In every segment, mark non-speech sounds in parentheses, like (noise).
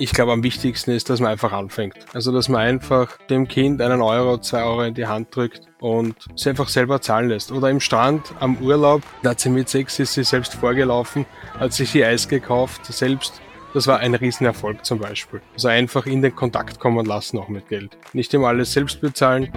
Ich glaube, am wichtigsten ist, dass man einfach anfängt. Also, dass man einfach dem Kind einen Euro, zwei Euro in die Hand drückt und sie einfach selber zahlen lässt. Oder im Strand, am Urlaub, da hat sie mit sechs, ist sie selbst vorgelaufen, hat sich ihr Eis gekauft, selbst. Das war ein Riesenerfolg zum Beispiel. Also einfach in den Kontakt kommen lassen, auch mit Geld. Nicht immer alles selbst bezahlen.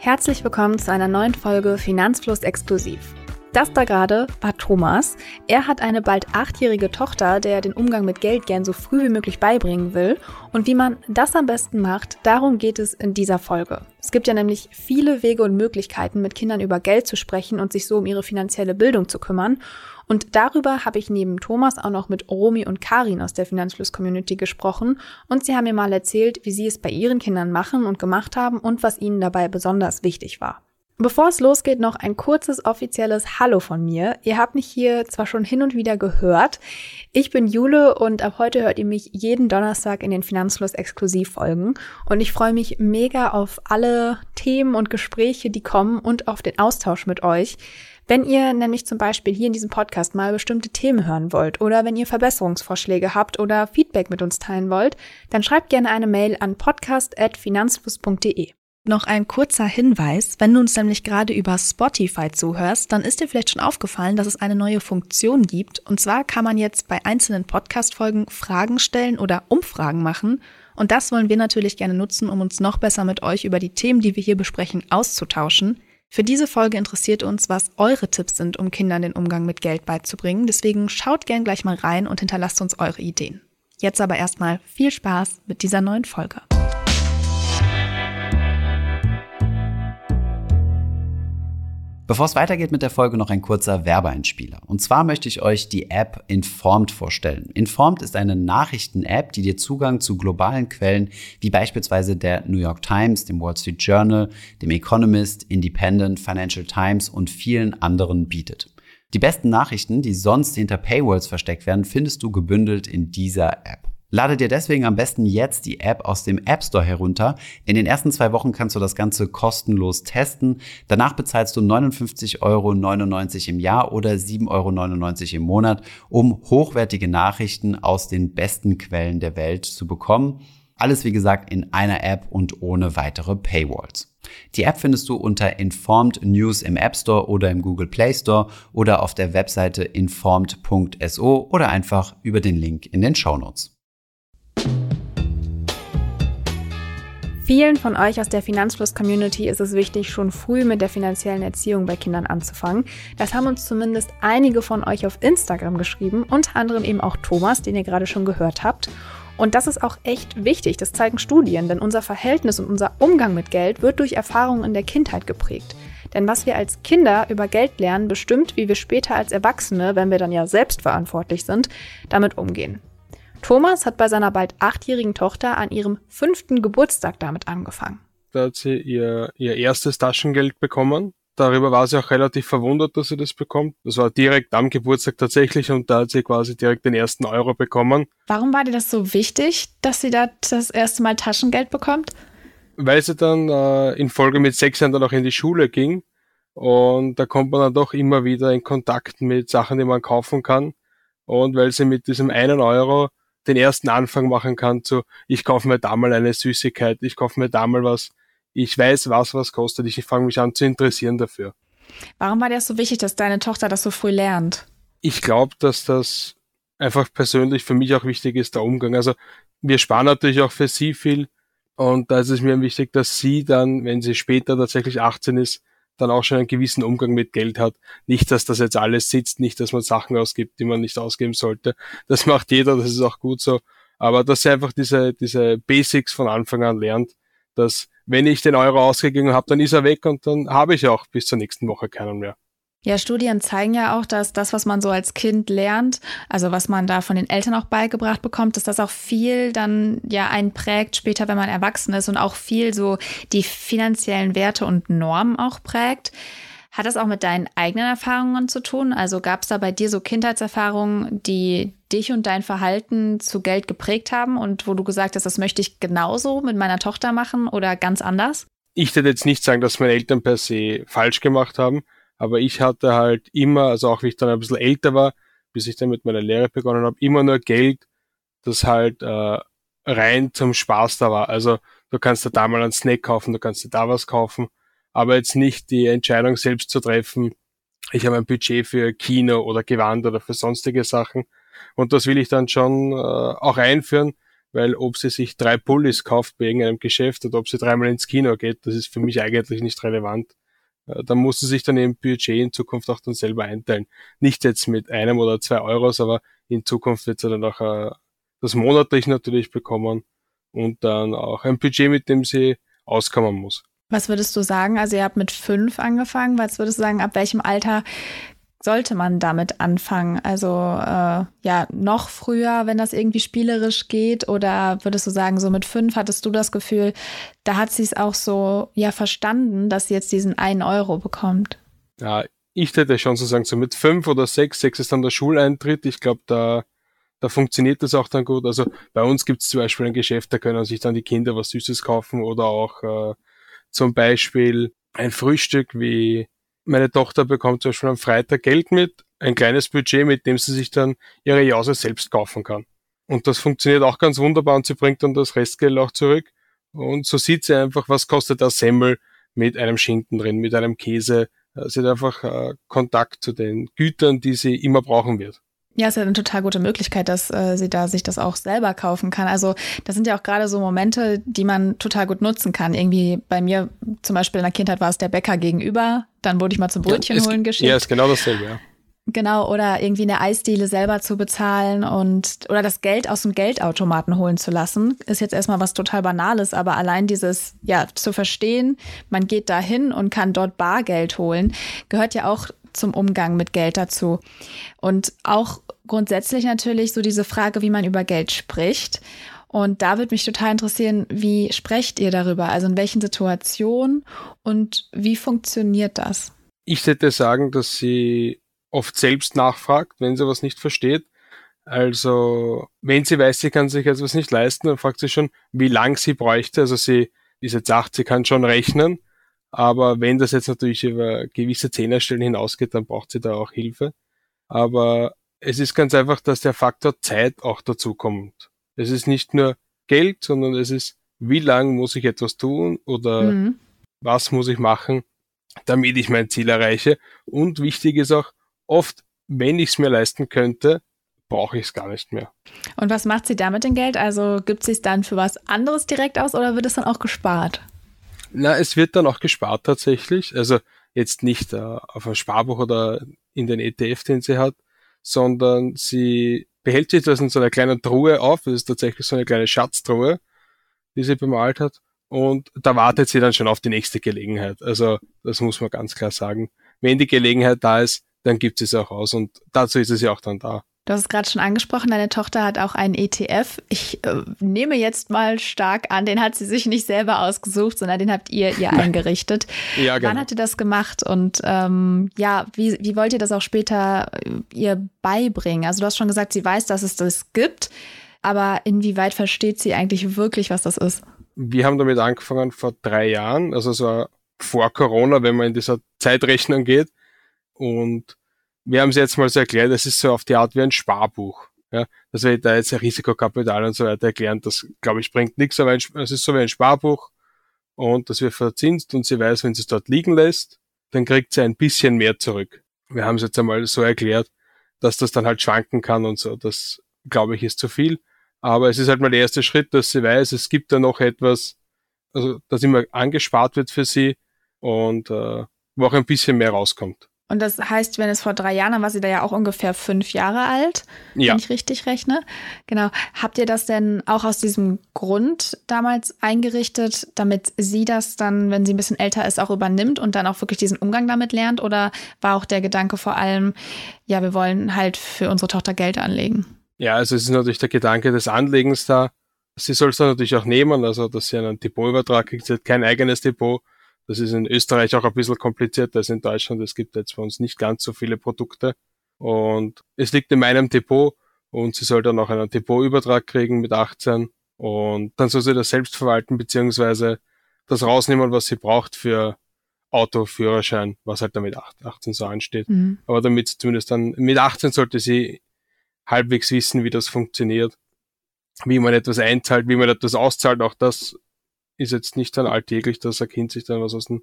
Herzlich willkommen zu einer neuen Folge Finanzfluss Exklusiv. Das da gerade war Thomas. Er hat eine bald achtjährige Tochter, der den Umgang mit Geld gern so früh wie möglich beibringen will. Und wie man das am besten macht, darum geht es in dieser Folge. Es gibt ja nämlich viele Wege und Möglichkeiten, mit Kindern über Geld zu sprechen und sich so um ihre finanzielle Bildung zu kümmern. Und darüber habe ich neben Thomas auch noch mit Romy und Karin aus der Finanzfluss-Community gesprochen. Und sie haben mir mal erzählt, wie sie es bei ihren Kindern machen und gemacht haben und was ihnen dabei besonders wichtig war. Bevor es losgeht, noch ein kurzes offizielles Hallo von mir. Ihr habt mich hier zwar schon hin und wieder gehört. Ich bin Jule und ab heute hört ihr mich jeden Donnerstag in den Finanzfluss Exklusivfolgen. Und ich freue mich mega auf alle Themen und Gespräche, die kommen und auf den Austausch mit euch. Wenn ihr nämlich zum Beispiel hier in diesem Podcast mal bestimmte Themen hören wollt oder wenn ihr Verbesserungsvorschläge habt oder Feedback mit uns teilen wollt, dann schreibt gerne eine Mail an podcast.finanzfluss.de. Noch ein kurzer Hinweis, wenn du uns nämlich gerade über Spotify zuhörst, dann ist dir vielleicht schon aufgefallen, dass es eine neue Funktion gibt. Und zwar kann man jetzt bei einzelnen Podcast-Folgen Fragen stellen oder Umfragen machen. Und das wollen wir natürlich gerne nutzen, um uns noch besser mit euch über die Themen, die wir hier besprechen, auszutauschen. Für diese Folge interessiert uns, was eure Tipps sind, um Kindern den Umgang mit Geld beizubringen. Deswegen schaut gern gleich mal rein und hinterlasst uns eure Ideen. Jetzt aber erstmal viel Spaß mit dieser neuen Folge. Bevor es weitergeht mit der Folge, noch ein kurzer Werbeeinspieler. Und zwar möchte ich euch die App Informed vorstellen. Informed ist eine Nachrichten-App, die dir Zugang zu globalen Quellen wie beispielsweise der New York Times, dem Wall Street Journal, dem Economist, Independent, Financial Times und vielen anderen bietet. Die besten Nachrichten, die sonst hinter Paywalls versteckt werden, findest du gebündelt in dieser App. Lade dir deswegen am besten jetzt die App aus dem App Store herunter. In den ersten zwei Wochen kannst du das Ganze kostenlos testen. Danach bezahlst du 59,99 Euro im Jahr oder 7,99 Euro im Monat, um hochwertige Nachrichten aus den besten Quellen der Welt zu bekommen. Alles wie gesagt in einer App und ohne weitere Paywalls. Die App findest du unter Informed News im App Store oder im Google Play Store oder auf der Webseite informed.so oder einfach über den Link in den Show Notes. Vielen von euch aus der Finanzfluss-Community ist es wichtig, schon früh mit der finanziellen Erziehung bei Kindern anzufangen. Das haben uns zumindest einige von euch auf Instagram geschrieben, unter anderem eben auch Thomas, den ihr gerade schon gehört habt. Und das ist auch echt wichtig, das zeigen Studien, denn unser Verhältnis und unser Umgang mit Geld wird durch Erfahrungen in der Kindheit geprägt. Denn was wir als Kinder über Geld lernen, bestimmt, wie wir später als Erwachsene, wenn wir dann ja selbst verantwortlich sind, damit umgehen. Thomas hat bei seiner bald achtjährigen Tochter an ihrem fünften Geburtstag damit angefangen. Da hat sie ihr, ihr erstes Taschengeld bekommen. Darüber war sie auch relativ verwundert, dass sie das bekommt. Das war direkt am Geburtstag tatsächlich und da hat sie quasi direkt den ersten Euro bekommen. Warum war dir das so wichtig, dass sie da das erste Mal Taschengeld bekommt? Weil sie dann äh, in Folge mit sechs Jahren dann auch in die Schule ging und da kommt man dann doch immer wieder in Kontakt mit Sachen, die man kaufen kann. Und weil sie mit diesem einen Euro den ersten Anfang machen kann zu, ich kaufe mir da mal eine Süßigkeit, ich kaufe mir da mal was, ich weiß, was was kostet, ich fange mich an zu interessieren dafür. Warum war dir das so wichtig, dass deine Tochter das so früh lernt? Ich glaube, dass das einfach persönlich für mich auch wichtig ist, der Umgang. Also wir sparen natürlich auch für sie viel und da ist es mir wichtig, dass sie dann, wenn sie später tatsächlich 18 ist, dann auch schon einen gewissen Umgang mit Geld hat. Nicht, dass das jetzt alles sitzt, nicht, dass man Sachen ausgibt, die man nicht ausgeben sollte. Das macht jeder, das ist auch gut so. Aber dass er einfach diese, diese Basics von Anfang an lernt, dass wenn ich den Euro ausgegeben habe, dann ist er weg und dann habe ich auch bis zur nächsten Woche keinen mehr. Ja, Studien zeigen ja auch, dass das, was man so als Kind lernt, also was man da von den Eltern auch beigebracht bekommt, dass das auch viel dann ja einen prägt später, wenn man erwachsen ist und auch viel so die finanziellen Werte und Normen auch prägt. Hat das auch mit deinen eigenen Erfahrungen zu tun? Also gab es da bei dir so Kindheitserfahrungen, die dich und dein Verhalten zu Geld geprägt haben und wo du gesagt hast, das möchte ich genauso mit meiner Tochter machen oder ganz anders? Ich würde jetzt nicht sagen, dass meine Eltern per se falsch gemacht haben. Aber ich hatte halt immer, also auch wie ich dann ein bisschen älter war, bis ich dann mit meiner Lehre begonnen habe, immer nur Geld das halt äh, rein zum Spaß da war. Also du kannst dir da mal einen Snack kaufen, du kannst dir da was kaufen, aber jetzt nicht die Entscheidung selbst zu treffen, ich habe ein Budget für Kino oder Gewand oder für sonstige Sachen. Und das will ich dann schon äh, auch einführen, weil ob sie sich drei Pullis kauft bei irgendeinem Geschäft oder ob sie dreimal ins Kino geht, das ist für mich eigentlich nicht relevant. Äh, da muss sie sich dann im Budget in Zukunft auch dann selber einteilen. Nicht jetzt mit einem oder zwei Euros, aber in Zukunft wird sie dann auch äh, das monatlich natürlich bekommen und dann auch ein Budget, mit dem sie auskommen muss. Was würdest du sagen? Also ihr habt mit fünf angefangen. Was würdest du sagen, ab welchem Alter sollte man damit anfangen? Also äh, ja, noch früher, wenn das irgendwie spielerisch geht? Oder würdest du sagen, so mit fünf hattest du das Gefühl, da hat sie es auch so ja verstanden, dass sie jetzt diesen einen Euro bekommt? Ja, ich hätte schon so sagen, so mit fünf oder sechs, sechs ist dann der Schuleintritt. Ich glaube, da da funktioniert das auch dann gut. Also bei uns gibt es zum Beispiel ein Geschäft, da können sich dann die Kinder was Süßes kaufen oder auch äh, zum Beispiel ein Frühstück wie meine Tochter bekommt zum Beispiel am Freitag Geld mit, ein kleines Budget, mit dem sie sich dann ihre Jause selbst kaufen kann. Und das funktioniert auch ganz wunderbar und sie bringt dann das Restgeld auch zurück. Und so sieht sie einfach, was kostet der Semmel mit einem Schinken drin, mit einem Käse. Sie hat einfach äh, Kontakt zu den Gütern, die sie immer brauchen wird. Ja, ist ja eine total gute Möglichkeit, dass äh, sie da sich das auch selber kaufen kann. Also das sind ja auch gerade so Momente, die man total gut nutzen kann. Irgendwie bei mir zum Beispiel in der Kindheit war es der Bäcker gegenüber, dann wurde ich mal zum Brötchen ja, holen geschickt. Ja, ist genau dasselbe, ja. Genau, oder irgendwie eine Eisdiele selber zu bezahlen und oder das Geld aus dem Geldautomaten holen zu lassen, ist jetzt erstmal was total Banales, aber allein dieses, ja, zu verstehen, man geht da hin und kann dort Bargeld holen, gehört ja auch zum Umgang mit Geld dazu. Und auch grundsätzlich natürlich so diese Frage, wie man über Geld spricht. Und da würde mich total interessieren, wie sprecht ihr darüber? Also in welchen Situationen und wie funktioniert das? Ich hätte sagen, dass sie oft selbst nachfragt, wenn sie was nicht versteht. Also, wenn sie weiß, sie kann sich etwas nicht leisten, dann fragt sie schon, wie lang sie bräuchte. Also sie ist jetzt acht, sie kann schon rechnen. Aber wenn das jetzt natürlich über gewisse Zehnerstellen hinausgeht, dann braucht sie da auch Hilfe. Aber es ist ganz einfach, dass der Faktor Zeit auch dazu kommt. Es ist nicht nur Geld, sondern es ist, wie lang muss ich etwas tun oder mhm. was muss ich machen, damit ich mein Ziel erreiche. Und wichtig ist auch, oft, wenn ich es mir leisten könnte, brauche ich es gar nicht mehr. Und was macht sie damit den Geld? Also gibt sie es dann für was anderes direkt aus oder wird es dann auch gespart? Na, es wird dann auch gespart tatsächlich. Also jetzt nicht äh, auf ein Sparbuch oder in den ETF, den sie hat, sondern sie behält sich das in so einer kleinen Truhe auf. Das ist tatsächlich so eine kleine Schatztruhe, die sie bemalt hat. Und da wartet sie dann schon auf die nächste Gelegenheit. Also das muss man ganz klar sagen. Wenn die Gelegenheit da ist, dann gibt es auch aus. Und dazu ist es ja auch dann da. Du hast es gerade schon angesprochen, deine Tochter hat auch einen ETF. Ich äh, nehme jetzt mal stark an, den hat sie sich nicht selber ausgesucht, sondern den habt ihr ihr (laughs) eingerichtet. ja, genau. Wann hat ihr das gemacht und ähm, ja, wie, wie wollt ihr das auch später äh, ihr beibringen? Also du hast schon gesagt, sie weiß, dass es das gibt, aber inwieweit versteht sie eigentlich wirklich, was das ist? Wir haben damit angefangen vor drei Jahren, also so vor Corona, wenn man in dieser Zeitrechnung geht. Und wir haben es jetzt mal so erklärt, es ist so auf die Art wie ein Sparbuch. Ja, dass wir da jetzt Risikokapital und so weiter erklären, das glaube ich bringt nichts, aber es ist so wie ein Sparbuch und das wird verzinst und sie weiß, wenn sie es dort liegen lässt, dann kriegt sie ein bisschen mehr zurück. Wir haben es jetzt einmal so erklärt, dass das dann halt schwanken kann und so. Das glaube ich ist zu viel. Aber es ist halt mal der erste Schritt, dass sie weiß, es gibt da noch etwas, also dass immer angespart wird für sie und äh, wo auch ein bisschen mehr rauskommt. Und das heißt, wenn es vor drei Jahren, dann war sie da ja auch ungefähr fünf Jahre alt, ja. wenn ich richtig rechne. Genau. Habt ihr das denn auch aus diesem Grund damals eingerichtet, damit sie das dann, wenn sie ein bisschen älter ist, auch übernimmt und dann auch wirklich diesen Umgang damit lernt? Oder war auch der Gedanke vor allem, ja, wir wollen halt für unsere Tochter Geld anlegen? Ja, also es ist natürlich der Gedanke des Anlegens da. Sie soll es dann natürlich auch nehmen, also dass sie einen Depotübertrag kriegt. Sie hat kein eigenes Depot das ist in Österreich auch ein bisschen komplizierter als in Deutschland. Es gibt jetzt bei uns nicht ganz so viele Produkte. Und es liegt in meinem Depot und sie soll dann auch einen Depotübertrag kriegen mit 18 und dann soll sie das selbst verwalten beziehungsweise das rausnehmen, was sie braucht für Auto, Führerschein, was halt damit 18 so ansteht. Mhm. Aber damit zumindest dann, mit 18 sollte sie halbwegs wissen, wie das funktioniert. wie man etwas einzahlt, wie man etwas auszahlt. Auch das ist jetzt nicht dann alltäglich, dass ein Kind sich dann was aus dem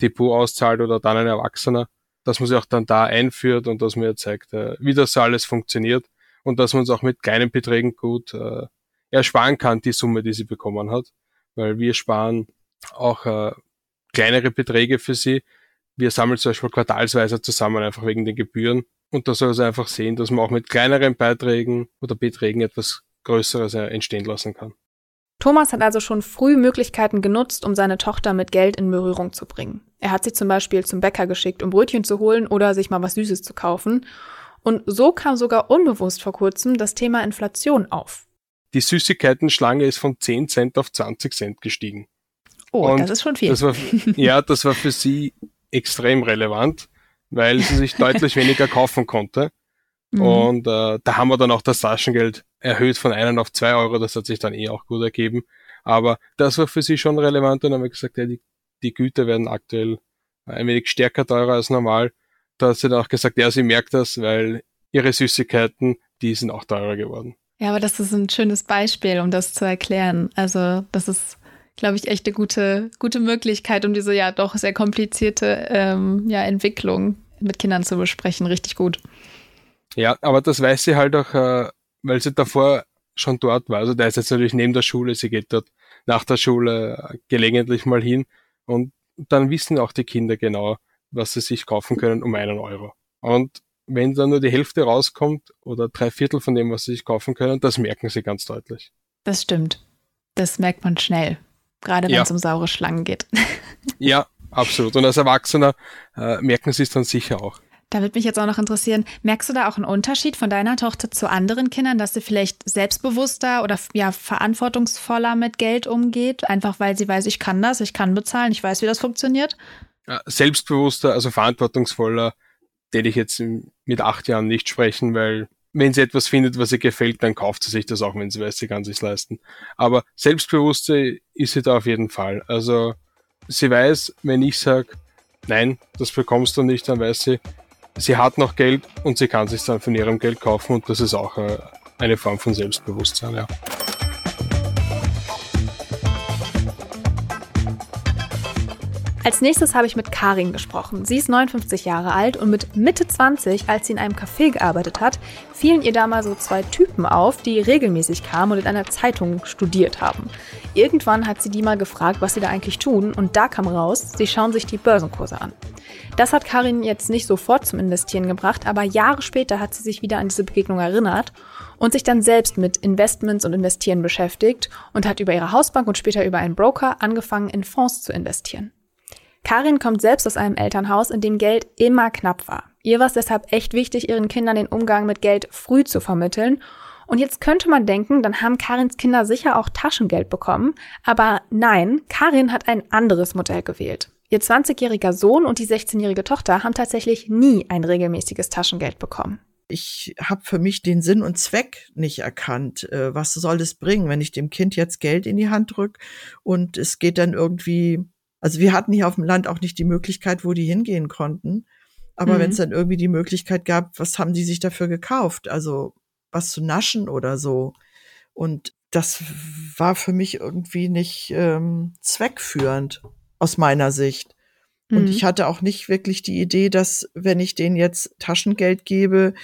Depot auszahlt oder dann ein Erwachsener, dass man sich auch dann da einführt und dass man ja zeigt, äh, wie das alles funktioniert und dass man es auch mit kleinen Beträgen gut äh, ersparen kann, die Summe, die sie bekommen hat. Weil wir sparen auch äh, kleinere Beträge für sie. Wir sammeln zum Beispiel quartalsweise zusammen, einfach wegen den Gebühren. Und da soll sie einfach sehen, dass man auch mit kleineren Beiträgen oder Beträgen etwas Größeres äh, entstehen lassen kann. Thomas hat also schon früh Möglichkeiten genutzt, um seine Tochter mit Geld in Berührung zu bringen. Er hat sie zum Beispiel zum Bäcker geschickt, um Brötchen zu holen oder sich mal was Süßes zu kaufen. Und so kam sogar unbewusst vor kurzem das Thema Inflation auf. Die Süßigkeiten-Schlange ist von 10 Cent auf 20 Cent gestiegen. Oh, Und das ist schon viel. Das war, ja, das war für sie extrem relevant, weil sie sich (laughs) deutlich weniger kaufen konnte. Mhm. Und äh, da haben wir dann auch das Taschengeld erhöht von einen auf zwei Euro. Das hat sich dann eh auch gut ergeben. Aber das war für sie schon relevant und dann haben wir gesagt, ja, die, die Güter werden aktuell ein wenig stärker teurer als normal. Da hat sie dann auch gesagt, ja, sie merkt das, weil ihre Süßigkeiten, die sind auch teurer geworden. Ja, aber das ist ein schönes Beispiel, um das zu erklären. Also das ist, glaube ich, echt eine gute, gute Möglichkeit, um diese ja doch sehr komplizierte ähm, ja, Entwicklung mit Kindern zu besprechen. Richtig gut. Ja, aber das weiß sie halt auch, äh, weil sie davor schon dort war. Also der ist jetzt natürlich neben der Schule, sie geht dort nach der Schule gelegentlich mal hin und dann wissen auch die Kinder genau, was sie sich kaufen können um einen Euro. Und wenn dann nur die Hälfte rauskommt oder drei Viertel von dem, was sie sich kaufen können, das merken sie ganz deutlich. Das stimmt. Das merkt man schnell. Gerade wenn ja. es um saure Schlangen geht. (laughs) ja, absolut. Und als Erwachsener äh, merken sie es dann sicher auch. Da würde mich jetzt auch noch interessieren, merkst du da auch einen Unterschied von deiner Tochter zu anderen Kindern, dass sie vielleicht selbstbewusster oder ja verantwortungsvoller mit Geld umgeht, einfach weil sie weiß, ich kann das, ich kann bezahlen, ich weiß, wie das funktioniert? Selbstbewusster, also verantwortungsvoller, werde ich jetzt mit acht Jahren nicht sprechen, weil wenn sie etwas findet, was ihr gefällt, dann kauft sie sich das auch, wenn sie weiß, sie kann sich leisten. Aber selbstbewusster ist sie da auf jeden Fall. Also sie weiß, wenn ich sage, nein, das bekommst du nicht, dann weiß sie, sie hat noch Geld und sie kann sich dann von ihrem Geld kaufen und das ist auch äh, eine Form von Selbstbewusstsein, ja. Als nächstes habe ich mit Karin gesprochen. Sie ist 59 Jahre alt und mit Mitte 20, als sie in einem Café gearbeitet hat, fielen ihr da mal so zwei Typen auf, die regelmäßig kamen und in einer Zeitung studiert haben. Irgendwann hat sie die mal gefragt, was sie da eigentlich tun und da kam raus, sie schauen sich die Börsenkurse an. Das hat Karin jetzt nicht sofort zum Investieren gebracht, aber Jahre später hat sie sich wieder an diese Begegnung erinnert und sich dann selbst mit Investments und Investieren beschäftigt und hat über ihre Hausbank und später über einen Broker angefangen, in Fonds zu investieren. Karin kommt selbst aus einem Elternhaus, in dem Geld immer knapp war. Ihr war es deshalb echt wichtig, ihren Kindern den Umgang mit Geld früh zu vermitteln. Und jetzt könnte man denken, dann haben Karins Kinder sicher auch Taschengeld bekommen. Aber nein, Karin hat ein anderes Modell gewählt. Ihr 20-jähriger Sohn und die 16-jährige Tochter haben tatsächlich nie ein regelmäßiges Taschengeld bekommen. Ich habe für mich den Sinn und Zweck nicht erkannt. Äh, was soll es bringen, wenn ich dem Kind jetzt Geld in die Hand drücke und es geht dann irgendwie, also wir hatten hier auf dem Land auch nicht die Möglichkeit, wo die hingehen konnten. Aber mhm. wenn es dann irgendwie die Möglichkeit gab, was haben die sich dafür gekauft? Also was zu naschen oder so. Und das war für mich irgendwie nicht ähm, zweckführend aus meiner Sicht. Und mhm. ich hatte auch nicht wirklich die Idee, dass wenn ich denen jetzt Taschengeld gebe,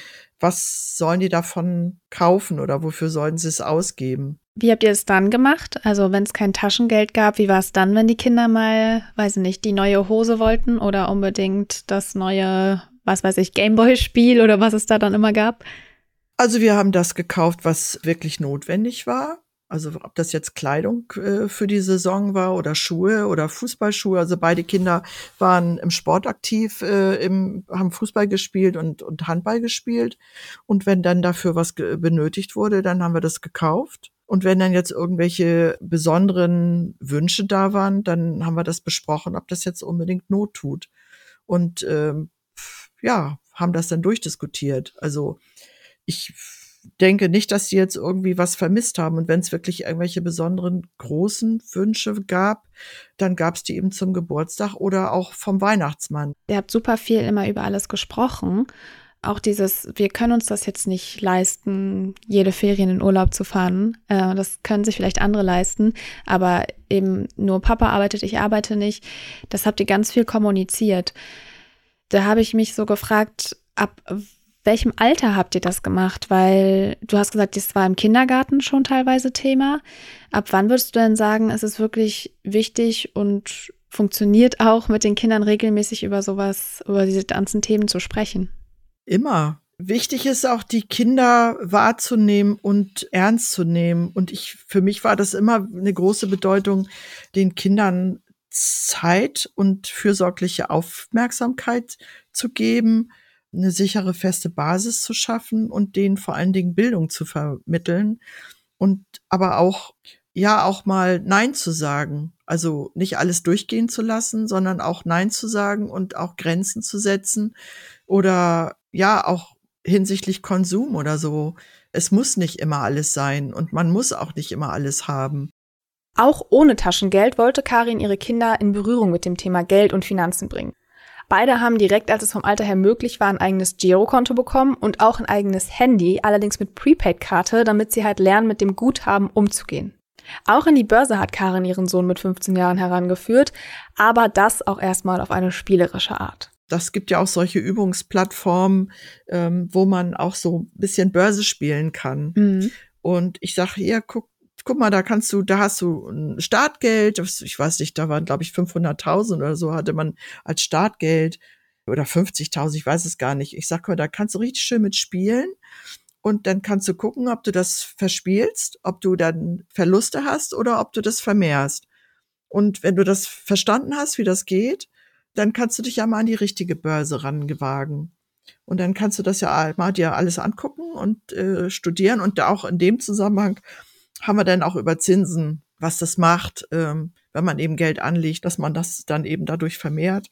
was sollen die davon kaufen oder wofür sollen sie es ausgeben? Wie habt ihr es dann gemacht? Also wenn es kein Taschengeld gab, wie war es dann, wenn die Kinder mal, weiß ich nicht, die neue Hose wollten oder unbedingt das neue, was weiß ich, Gameboy-Spiel oder was es da dann immer gab? Also wir haben das gekauft, was wirklich notwendig war. Also ob das jetzt Kleidung äh, für die Saison war oder Schuhe oder Fußballschuhe. Also beide Kinder waren im Sport aktiv, äh, im, haben Fußball gespielt und, und Handball gespielt. Und wenn dann dafür was benötigt wurde, dann haben wir das gekauft. Und wenn dann jetzt irgendwelche besonderen Wünsche da waren, dann haben wir das besprochen, ob das jetzt unbedingt Not tut. Und ähm, ja, haben das dann durchdiskutiert. Also ich denke nicht, dass sie jetzt irgendwie was vermisst haben. Und wenn es wirklich irgendwelche besonderen großen Wünsche gab, dann gab es die eben zum Geburtstag oder auch vom Weihnachtsmann. Ihr habt super viel immer über alles gesprochen. Auch dieses, wir können uns das jetzt nicht leisten, jede Ferien in Urlaub zu fahren. Äh, das können sich vielleicht andere leisten, aber eben nur Papa arbeitet, ich arbeite nicht. Das habt ihr ganz viel kommuniziert. Da habe ich mich so gefragt, ab welchem Alter habt ihr das gemacht? Weil du hast gesagt, das war im Kindergarten schon teilweise Thema. Ab wann würdest du denn sagen, es ist wirklich wichtig und funktioniert auch mit den Kindern regelmäßig über sowas, über diese ganzen Themen zu sprechen? Immer. Wichtig ist auch, die Kinder wahrzunehmen und ernst zu nehmen. Und ich, für mich war das immer eine große Bedeutung, den Kindern Zeit und fürsorgliche Aufmerksamkeit zu geben, eine sichere, feste Basis zu schaffen und denen vor allen Dingen Bildung zu vermitteln und aber auch, ja, auch mal Nein zu sagen. Also nicht alles durchgehen zu lassen, sondern auch Nein zu sagen und auch Grenzen zu setzen oder ja, auch hinsichtlich Konsum oder so. Es muss nicht immer alles sein und man muss auch nicht immer alles haben. Auch ohne Taschengeld wollte Karin ihre Kinder in Berührung mit dem Thema Geld und Finanzen bringen. Beide haben direkt, als es vom Alter her möglich war, ein eigenes Girokonto bekommen und auch ein eigenes Handy, allerdings mit Prepaid-Karte, damit sie halt lernen, mit dem Guthaben umzugehen. Auch in die Börse hat Karin ihren Sohn mit 15 Jahren herangeführt, aber das auch erstmal auf eine spielerische Art das gibt ja auch solche Übungsplattformen, ähm, wo man auch so ein bisschen Börse spielen kann. Mhm. Und ich sage, ja, guck, guck mal, da kannst du, da hast du ein Startgeld, ich weiß nicht, da waren, glaube ich, 500.000 oder so hatte man als Startgeld oder 50.000, ich weiß es gar nicht. Ich sag mal, da kannst du richtig schön mitspielen und dann kannst du gucken, ob du das verspielst, ob du dann Verluste hast oder ob du das vermehrst. Und wenn du das verstanden hast, wie das geht, dann kannst du dich ja mal an die richtige Börse rangewagen. Und dann kannst du das ja mal dir alles angucken und äh, studieren. Und auch in dem Zusammenhang haben wir dann auch über Zinsen, was das macht, ähm, wenn man eben Geld anlegt, dass man das dann eben dadurch vermehrt.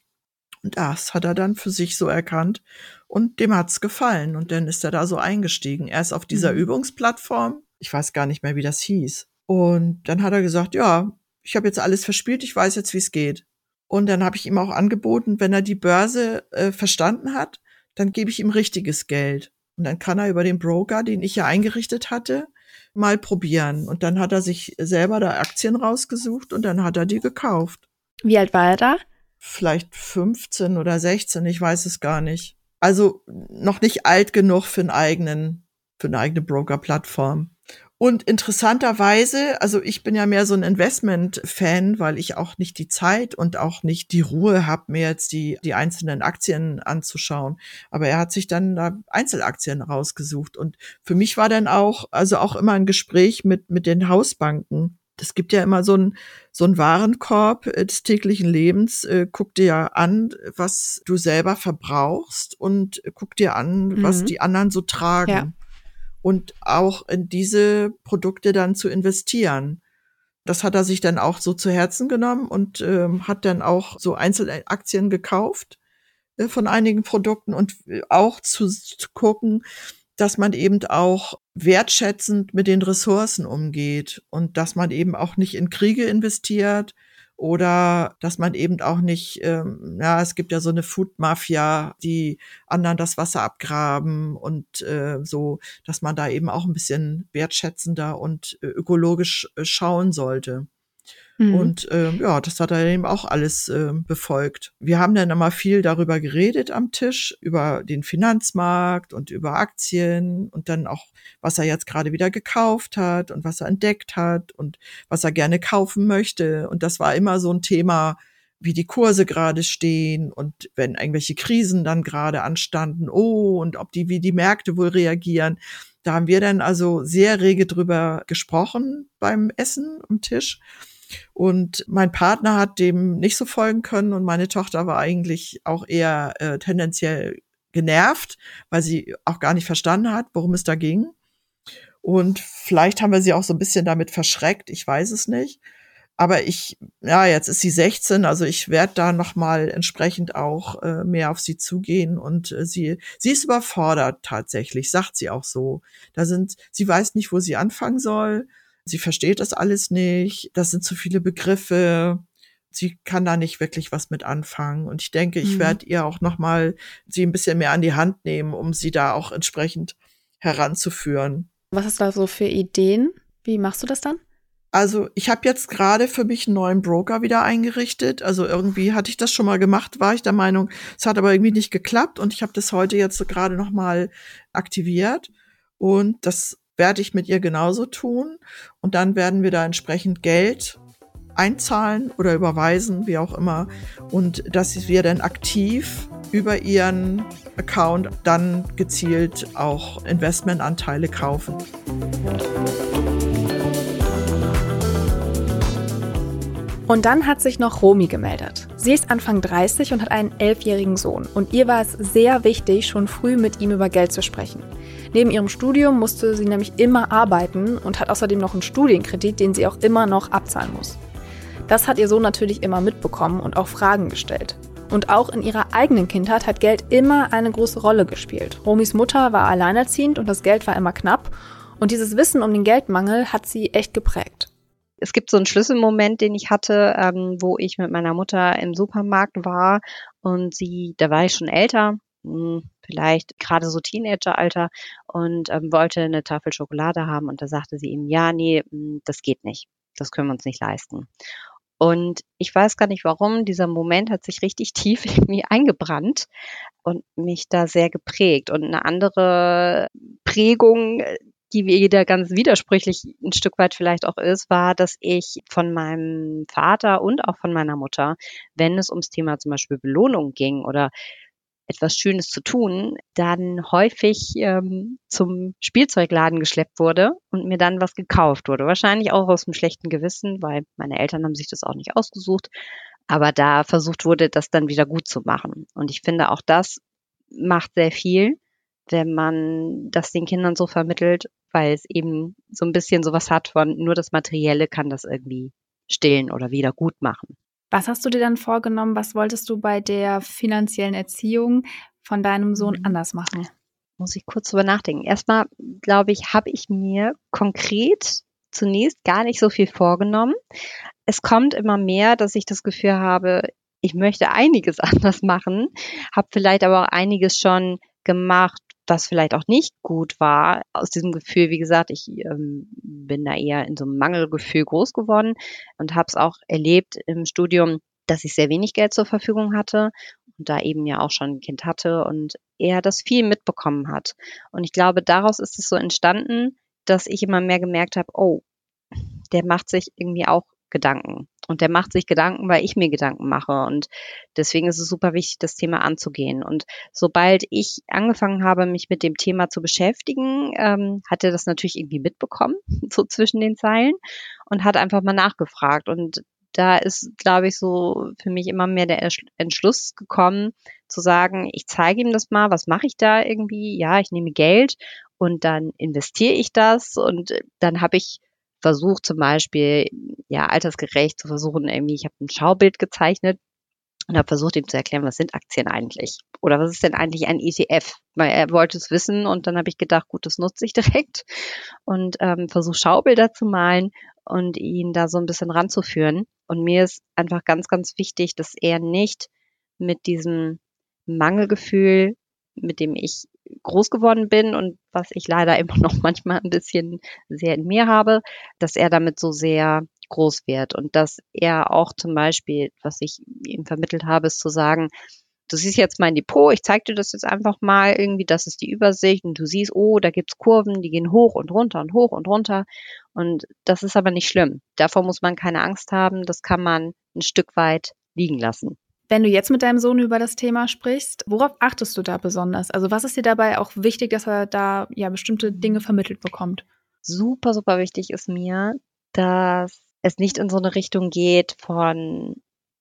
Und das hat er dann für sich so erkannt und dem hat's gefallen. Und dann ist er da so eingestiegen. Er ist auf dieser mhm. Übungsplattform, ich weiß gar nicht mehr, wie das hieß. Und dann hat er gesagt, ja, ich habe jetzt alles verspielt, ich weiß jetzt, wie es geht. Und dann habe ich ihm auch angeboten, wenn er die Börse äh, verstanden hat, dann gebe ich ihm richtiges Geld. Und dann kann er über den Broker, den ich ja eingerichtet hatte, mal probieren. Und dann hat er sich selber da Aktien rausgesucht und dann hat er die gekauft. Wie alt war er da? Vielleicht 15 oder 16, ich weiß es gar nicht. Also noch nicht alt genug für einen eigenen, für eine eigene Broker-Plattform. Und interessanterweise, also ich bin ja mehr so ein Investment-Fan, weil ich auch nicht die Zeit und auch nicht die Ruhe habe, mir jetzt die, die einzelnen Aktien anzuschauen. Aber er hat sich dann da Einzelaktien rausgesucht. Und für mich war dann auch, also auch immer ein Gespräch mit, mit den Hausbanken. Das gibt ja immer so ein so ein Warenkorb des täglichen Lebens. Äh, guck dir ja an, was du selber verbrauchst und guck dir an, mhm. was die anderen so tragen. Ja und auch in diese Produkte dann zu investieren. Das hat er sich dann auch so zu Herzen genommen und ähm, hat dann auch so Einzelaktien gekauft äh, von einigen Produkten und äh, auch zu, zu gucken, dass man eben auch wertschätzend mit den Ressourcen umgeht und dass man eben auch nicht in Kriege investiert, oder dass man eben auch nicht, ähm, ja, es gibt ja so eine Food-Mafia, die anderen das Wasser abgraben und äh, so, dass man da eben auch ein bisschen wertschätzender und äh, ökologisch äh, schauen sollte. Mhm. Und äh, ja, das hat er eben auch alles äh, befolgt. Wir haben dann immer viel darüber geredet am Tisch, über den Finanzmarkt und über Aktien und dann auch, was er jetzt gerade wieder gekauft hat und was er entdeckt hat und was er gerne kaufen möchte. Und das war immer so ein Thema, wie die Kurse gerade stehen und wenn irgendwelche Krisen dann gerade anstanden, oh, und ob die, wie die Märkte wohl reagieren. Da haben wir dann also sehr rege drüber gesprochen beim Essen am Tisch. Und mein Partner hat dem nicht so folgen können und meine Tochter war eigentlich auch eher äh, tendenziell genervt, weil sie auch gar nicht verstanden hat, worum es da ging. Und vielleicht haben wir sie auch so ein bisschen damit verschreckt, ich weiß es nicht. Aber ich, ja, jetzt ist sie 16, also ich werde da noch mal entsprechend auch äh, mehr auf sie zugehen und äh, sie, sie ist überfordert tatsächlich, sagt sie auch so. Da sind, sie weiß nicht, wo sie anfangen soll sie versteht das alles nicht, das sind zu viele Begriffe, sie kann da nicht wirklich was mit anfangen. Und ich denke, ich Mhm. werde ihr auch noch mal sie ein bisschen mehr an die Hand nehmen, um sie da auch entsprechend heranzuführen. Was hast du da so für Ideen? Wie machst du das dann? Also ich habe jetzt gerade für mich einen neuen Broker wieder eingerichtet. Also irgendwie hatte ich das schon mal gemacht, war ich der Meinung, es hat aber irgendwie nicht geklappt und ich habe das heute jetzt so gerade noch mal aktiviert und das werde ich mit ihr genauso tun und dann werden wir da entsprechend Geld einzahlen oder überweisen, wie auch immer und dass wir dann aktiv über ihren Account dann gezielt auch Investmentanteile kaufen. Und dann hat sich noch Romy gemeldet. Sie ist Anfang 30 und hat einen elfjährigen Sohn. Und ihr war es sehr wichtig, schon früh mit ihm über Geld zu sprechen. Neben ihrem Studium musste sie nämlich immer arbeiten und hat außerdem noch einen Studienkredit, den sie auch immer noch abzahlen muss. Das hat ihr Sohn natürlich immer mitbekommen und auch Fragen gestellt. Und auch in ihrer eigenen Kindheit hat Geld immer eine große Rolle gespielt. Romys Mutter war alleinerziehend und das Geld war immer knapp. Und dieses Wissen um den Geldmangel hat sie echt geprägt. Es gibt so einen Schlüsselmoment, den ich hatte, ähm, wo ich mit meiner Mutter im Supermarkt war und sie, da war ich schon älter, mh, vielleicht gerade so Teenageralter und ähm, wollte eine Tafel Schokolade haben und da sagte sie ihm, ja, nee, mh, das geht nicht, das können wir uns nicht leisten. Und ich weiß gar nicht warum, dieser Moment hat sich richtig (laughs) tief irgendwie eingebrannt und mich da sehr geprägt. Und eine andere Prägung, die wieder ganz widersprüchlich ein Stück weit vielleicht auch ist, war, dass ich von meinem Vater und auch von meiner Mutter, wenn es ums Thema zum Beispiel Belohnung ging oder etwas Schönes zu tun, dann häufig ähm, zum Spielzeugladen geschleppt wurde und mir dann was gekauft wurde. Wahrscheinlich auch aus einem schlechten Gewissen, weil meine Eltern haben sich das auch nicht ausgesucht. Aber da versucht wurde, das dann wieder gut zu machen. Und ich finde, auch das macht sehr viel, wenn man das den Kindern so vermittelt, weil es eben so ein bisschen sowas hat von nur das Materielle kann das irgendwie stillen oder wieder gut machen. Was hast du dir dann vorgenommen? Was wolltest du bei der finanziellen Erziehung von deinem Sohn Mhm. anders machen? Muss ich kurz drüber nachdenken. Erstmal, glaube ich, habe ich mir konkret zunächst gar nicht so viel vorgenommen. Es kommt immer mehr, dass ich das Gefühl habe, ich möchte einiges (laughs) anders machen, habe vielleicht aber auch einiges schon gemacht, was vielleicht auch nicht gut war. Aus diesem Gefühl, wie gesagt, ich ähm, bin da eher in so einem Mangelgefühl groß geworden und habe es auch erlebt im Studium, dass ich sehr wenig Geld zur Verfügung hatte und da eben ja auch schon ein Kind hatte und er das viel mitbekommen hat. Und ich glaube, daraus ist es so entstanden, dass ich immer mehr gemerkt habe, oh, der macht sich irgendwie auch Gedanken. Und der macht sich Gedanken, weil ich mir Gedanken mache. Und deswegen ist es super wichtig, das Thema anzugehen. Und sobald ich angefangen habe, mich mit dem Thema zu beschäftigen, ähm, hat er das natürlich irgendwie mitbekommen, (laughs) so zwischen den Zeilen, und hat einfach mal nachgefragt. Und da ist, glaube ich, so für mich immer mehr der Entschluss gekommen, zu sagen, ich zeige ihm das mal, was mache ich da irgendwie? Ja, ich nehme Geld und dann investiere ich das und dann habe ich versucht zum Beispiel, ja, altersgerecht zu versuchen, irgendwie, ich habe ein Schaubild gezeichnet und habe versucht, ihm zu erklären, was sind Aktien eigentlich? Oder was ist denn eigentlich ein ETF? Weil er wollte es wissen und dann habe ich gedacht, gut, das nutze ich (laughs) direkt und ähm, versuche Schaubilder zu malen und ihn da so ein bisschen ranzuführen. Und mir ist einfach ganz, ganz wichtig, dass er nicht mit diesem Mangelgefühl, mit dem ich groß geworden bin und was ich leider (laughs) immer noch manchmal ein bisschen sehr in mir habe, dass er damit so sehr groß wird und dass er auch zum Beispiel, was ich ihm vermittelt habe, ist zu sagen, du siehst jetzt mein Depot, ich zeig dir das jetzt einfach mal irgendwie, das ist die Übersicht und du siehst, oh, da gibt's Kurven, die gehen hoch und runter und hoch und runter und das ist aber nicht schlimm. Davor muss man keine Angst haben, das kann man ein Stück weit liegen lassen. Wenn du jetzt mit deinem Sohn über das Thema sprichst, worauf achtest du da besonders? Also was ist dir dabei auch wichtig, dass er da ja bestimmte Dinge vermittelt bekommt? super, super wichtig ist mir, dass es nicht in so eine Richtung geht von,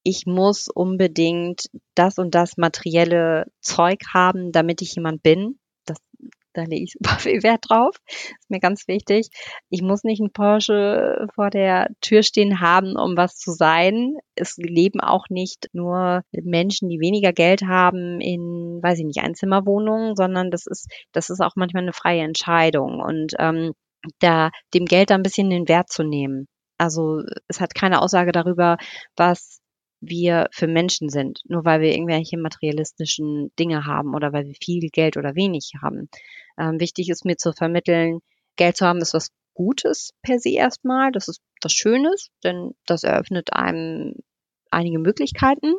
ich muss unbedingt das und das materielle Zeug haben, damit ich jemand bin. Das, da lege ich (laughs) super viel Wert drauf. Ist mir ganz wichtig. Ich muss nicht einen Porsche vor der Tür stehen haben, um was zu sein. Es leben auch nicht nur Menschen, die weniger Geld haben in, weiß ich nicht, Einzimmerwohnungen, sondern das ist, das ist auch manchmal eine freie Entscheidung. Und ähm, da dem Geld ein bisschen den Wert zu nehmen. Also es hat keine Aussage darüber, was wir für Menschen sind, nur weil wir irgendwelche materialistischen Dinge haben oder weil wir viel Geld oder wenig haben. Ähm, wichtig ist mir zu vermitteln, Geld zu haben ist was Gutes per se erstmal, das ist was Schönes, denn das eröffnet einem einige Möglichkeiten.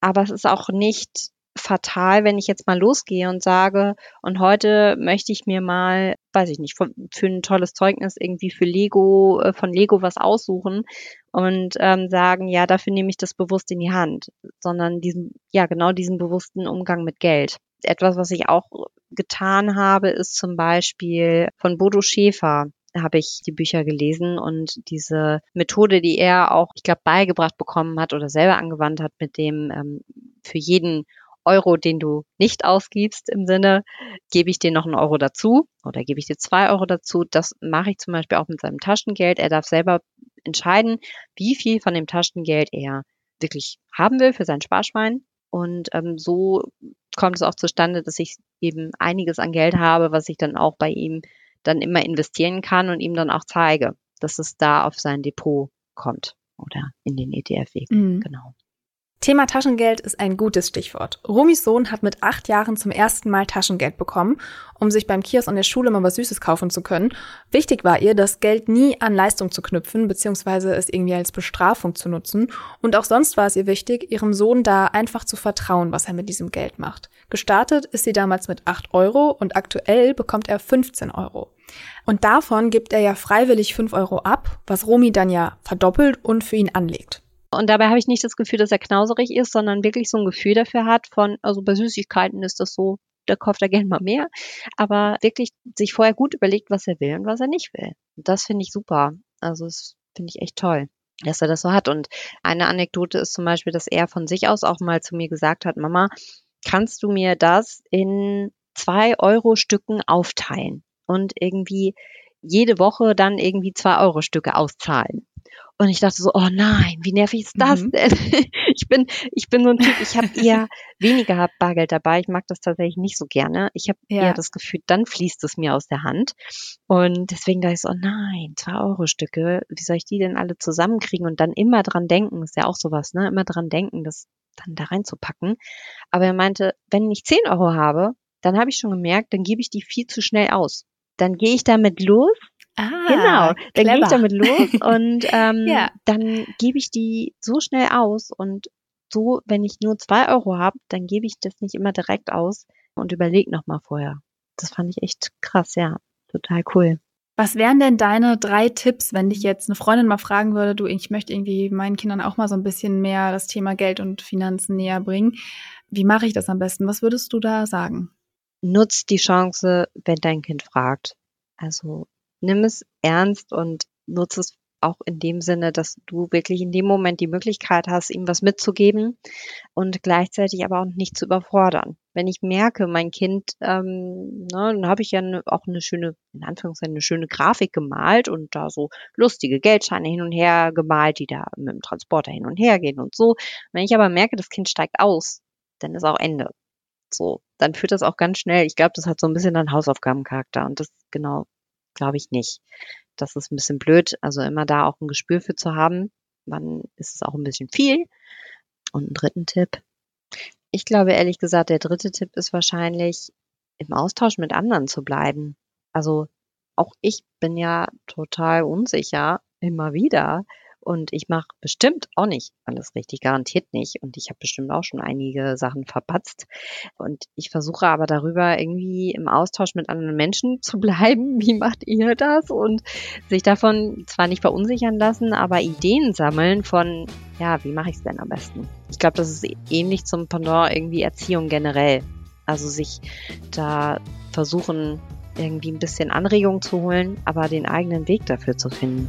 Aber es ist auch nicht fatal, wenn ich jetzt mal losgehe und sage, und heute möchte ich mir mal, weiß ich nicht, für, ein tolles Zeugnis irgendwie für Lego, äh, von Lego was aussuchen und ähm, sagen, ja, dafür nehme ich das bewusst in die Hand, sondern diesen, ja, genau diesen bewussten Umgang mit Geld. Etwas, was ich auch getan habe, ist zum Beispiel von Bodo Schäfer habe ich die Bücher gelesen und diese Methode, die er auch, ich glaube, beigebracht bekommen hat oder selber angewandt hat, mit dem ähm, für jeden Euro, den du nicht ausgibst, im Sinne, gebe ich dir noch einen Euro dazu oder gebe ich dir zwei Euro dazu. Das mache ich zum Beispiel auch mit seinem Taschengeld. Er darf selber entscheiden, wie viel von dem Taschengeld er wirklich haben will für sein Sparschwein. Und ähm, so kommt es auch zustande, dass ich eben einiges an Geld habe, was ich dann auch bei ihm dann immer investieren kann und ihm dann auch zeige, dass es da auf sein Depot kommt oder in den ETF-Weg. Mhm. Genau. Thema Taschengeld ist ein gutes Stichwort. Romis Sohn hat mit acht Jahren zum ersten Mal Taschengeld bekommen, um sich beim Kiosk an der Schule mal was Süßes kaufen zu können. Wichtig war ihr, das Geld nie an Leistung zu knüpfen, beziehungsweise es irgendwie als Bestrafung zu nutzen. Und auch sonst war es ihr wichtig, ihrem Sohn da einfach zu vertrauen, was er mit diesem Geld macht. Gestartet ist sie damals mit acht Euro und aktuell bekommt er 15 Euro. Und davon gibt er ja freiwillig fünf Euro ab, was Romi dann ja verdoppelt und für ihn anlegt. Und dabei habe ich nicht das Gefühl, dass er knauserig ist, sondern wirklich so ein Gefühl dafür hat von, also bei Süßigkeiten ist das so, der kauft er gerne mal mehr, aber wirklich sich vorher gut überlegt, was er will und was er nicht will. Das finde ich super. Also das finde ich echt toll dass er das so hat. Und eine Anekdote ist zum Beispiel, dass er von sich aus auch mal zu mir gesagt hat, Mama, kannst du mir das in zwei Euro Stücken aufteilen und irgendwie jede Woche dann irgendwie zwei Euro Stücke auszahlen. Und ich dachte so, oh nein, wie nervig ist das mhm. denn? (laughs) ich bin, ich bin so ein Typ, ich habe eher weniger Bargeld dabei. Ich mag das tatsächlich nicht so gerne. Ich habe ja. eher das Gefühl, dann fließt es mir aus der Hand. Und deswegen dachte ich so, oh nein, zwei Euro Stücke, wie soll ich die denn alle zusammenkriegen und dann immer dran denken, ist ja auch sowas, ne? Immer dran denken, das dann da reinzupacken. Aber er meinte, wenn ich zehn Euro habe, dann habe ich schon gemerkt, dann gebe ich die viel zu schnell aus. Dann gehe ich damit los Ah, genau, dann gehe ich damit los (laughs) und ähm, ja. dann gebe ich die so schnell aus und so, wenn ich nur zwei Euro habe, dann gebe ich das nicht immer direkt aus und überlege nochmal vorher. Das fand ich echt krass, ja, total cool. Was wären denn deine drei Tipps, wenn dich jetzt eine Freundin mal fragen würde, du, ich möchte irgendwie meinen Kindern auch mal so ein bisschen mehr das Thema Geld und Finanzen näher bringen. Wie mache ich das am besten? Was würdest du da sagen? Nutz die Chance, wenn dein Kind fragt. Also nimm es ernst und nutze es auch in dem Sinne, dass du wirklich in dem Moment die Möglichkeit hast, ihm was mitzugeben und gleichzeitig aber auch nicht zu überfordern. Wenn ich merke, mein Kind, ähm, ne, dann habe ich ja ne, auch eine schöne, in Anführungszeichen, eine schöne Grafik gemalt und da so lustige Geldscheine hin und her gemalt, die da mit dem Transporter hin und her gehen und so. Wenn ich aber merke, das Kind steigt aus, dann ist auch Ende. So, dann führt das auch ganz schnell. Ich glaube, das hat so ein bisschen einen Hausaufgabencharakter und das genau glaube ich nicht. Das ist ein bisschen blöd. Also immer da auch ein Gespür für zu haben. Wann ist es auch ein bisschen viel? Und einen dritten Tipp. Ich glaube ehrlich gesagt, der dritte Tipp ist wahrscheinlich, im Austausch mit anderen zu bleiben. Also auch ich bin ja total unsicher immer wieder. Und ich mache bestimmt auch nicht alles richtig, garantiert nicht. Und ich habe bestimmt auch schon einige Sachen verpatzt. Und ich versuche aber darüber irgendwie im Austausch mit anderen Menschen (laughs) zu bleiben. Wie macht ihr das? Und sich davon zwar nicht verunsichern lassen, aber Ideen sammeln von, ja, wie mache ich es denn am besten? Ich glaube, das ist ähnlich zum Pendant irgendwie Erziehung generell. Also sich da versuchen, irgendwie ein bisschen Anregung zu holen, aber den eigenen Weg dafür zu finden.